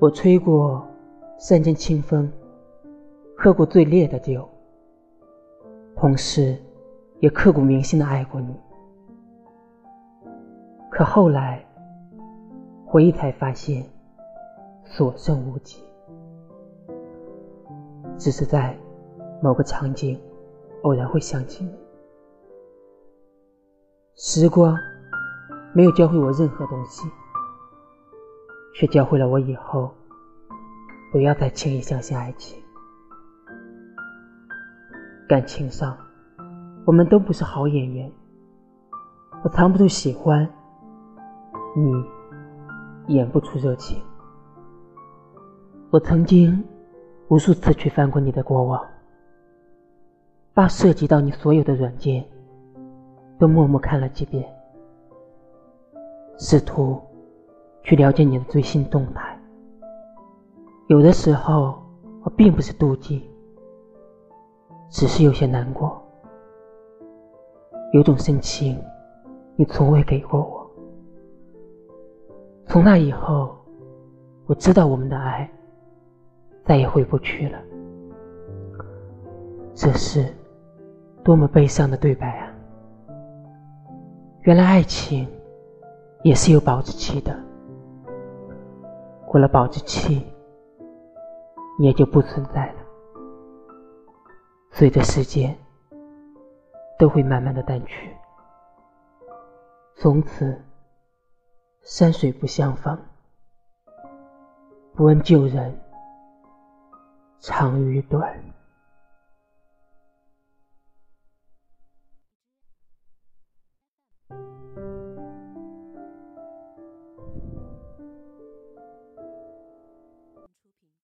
我吹过山间清风，喝过最烈的酒，同时也刻骨铭心的爱过你。可后来回忆才发现，所剩无几。只是在某个场景，偶然会想起你。时光没有教会我任何东西。却教会了我以后不要再轻易相信爱情。感情上，我们都不是好演员。我藏不住喜欢，你演不出热情。我曾经无数次去翻过你的过往，把涉及到你所有的软件都默默看了几遍，试图。去了解你的最新动态。有的时候，我并不是妒忌，只是有些难过。有种深情，你从未给过我。从那以后，我知道我们的爱再也回不去了。这是多么悲伤的对白啊！原来爱情也是有保质期的。过了保质期，也就不存在了。随着时间，都会慢慢的淡去，从此山水不相逢，不问旧人长与短。